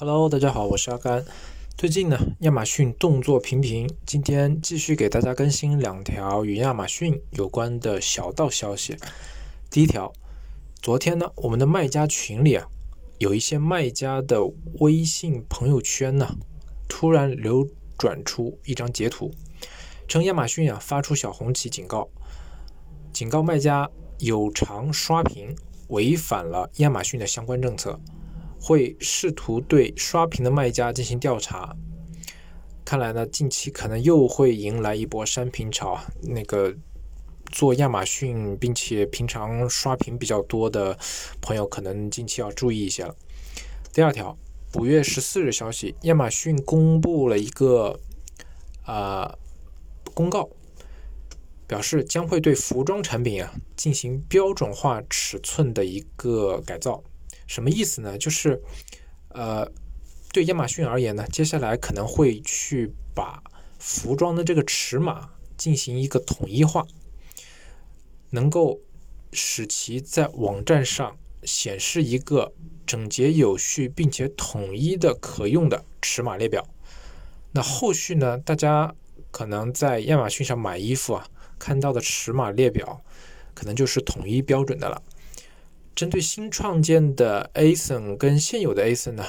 Hello，大家好，我是阿甘。最近呢，亚马逊动作频频，今天继续给大家更新两条与亚马逊有关的小道消息。第一条，昨天呢，我们的卖家群里啊，有一些卖家的微信朋友圈呢，突然流转出一张截图，称亚马逊啊发出小红旗警告，警告卖家有偿刷屏违反了亚马逊的相关政策。会试图对刷屏的卖家进行调查。看来呢，近期可能又会迎来一波删屏潮。那个做亚马逊并且平常刷屏比较多的朋友，可能近期要注意一些了。第二条，五月十四日消息，亚马逊公布了一个啊公告，表示将会对服装产品啊进行标准化尺寸的一个改造。什么意思呢？就是，呃，对亚马逊而言呢，接下来可能会去把服装的这个尺码进行一个统一化，能够使其在网站上显示一个整洁有序并且统一的可用的尺码列表。那后续呢，大家可能在亚马逊上买衣服啊，看到的尺码列表，可能就是统一标准的了。针对新创建的 ASIN 跟现有的 ASIN 呢，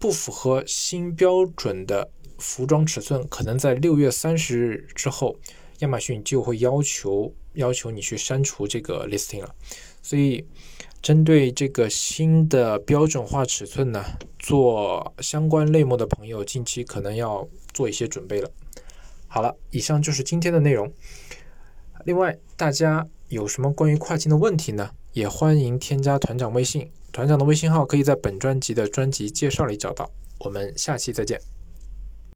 不符合新标准的服装尺寸，可能在六月三十日之后，亚马逊就会要求要求你去删除这个 listing 了。所以，针对这个新的标准化尺寸呢，做相关类目的朋友，近期可能要做一些准备了。好了，以上就是今天的内容。另外，大家有什么关于跨境的问题呢？也欢迎添加团长微信，团长的微信号可以在本专辑的专辑介绍里找到。我们下期再见。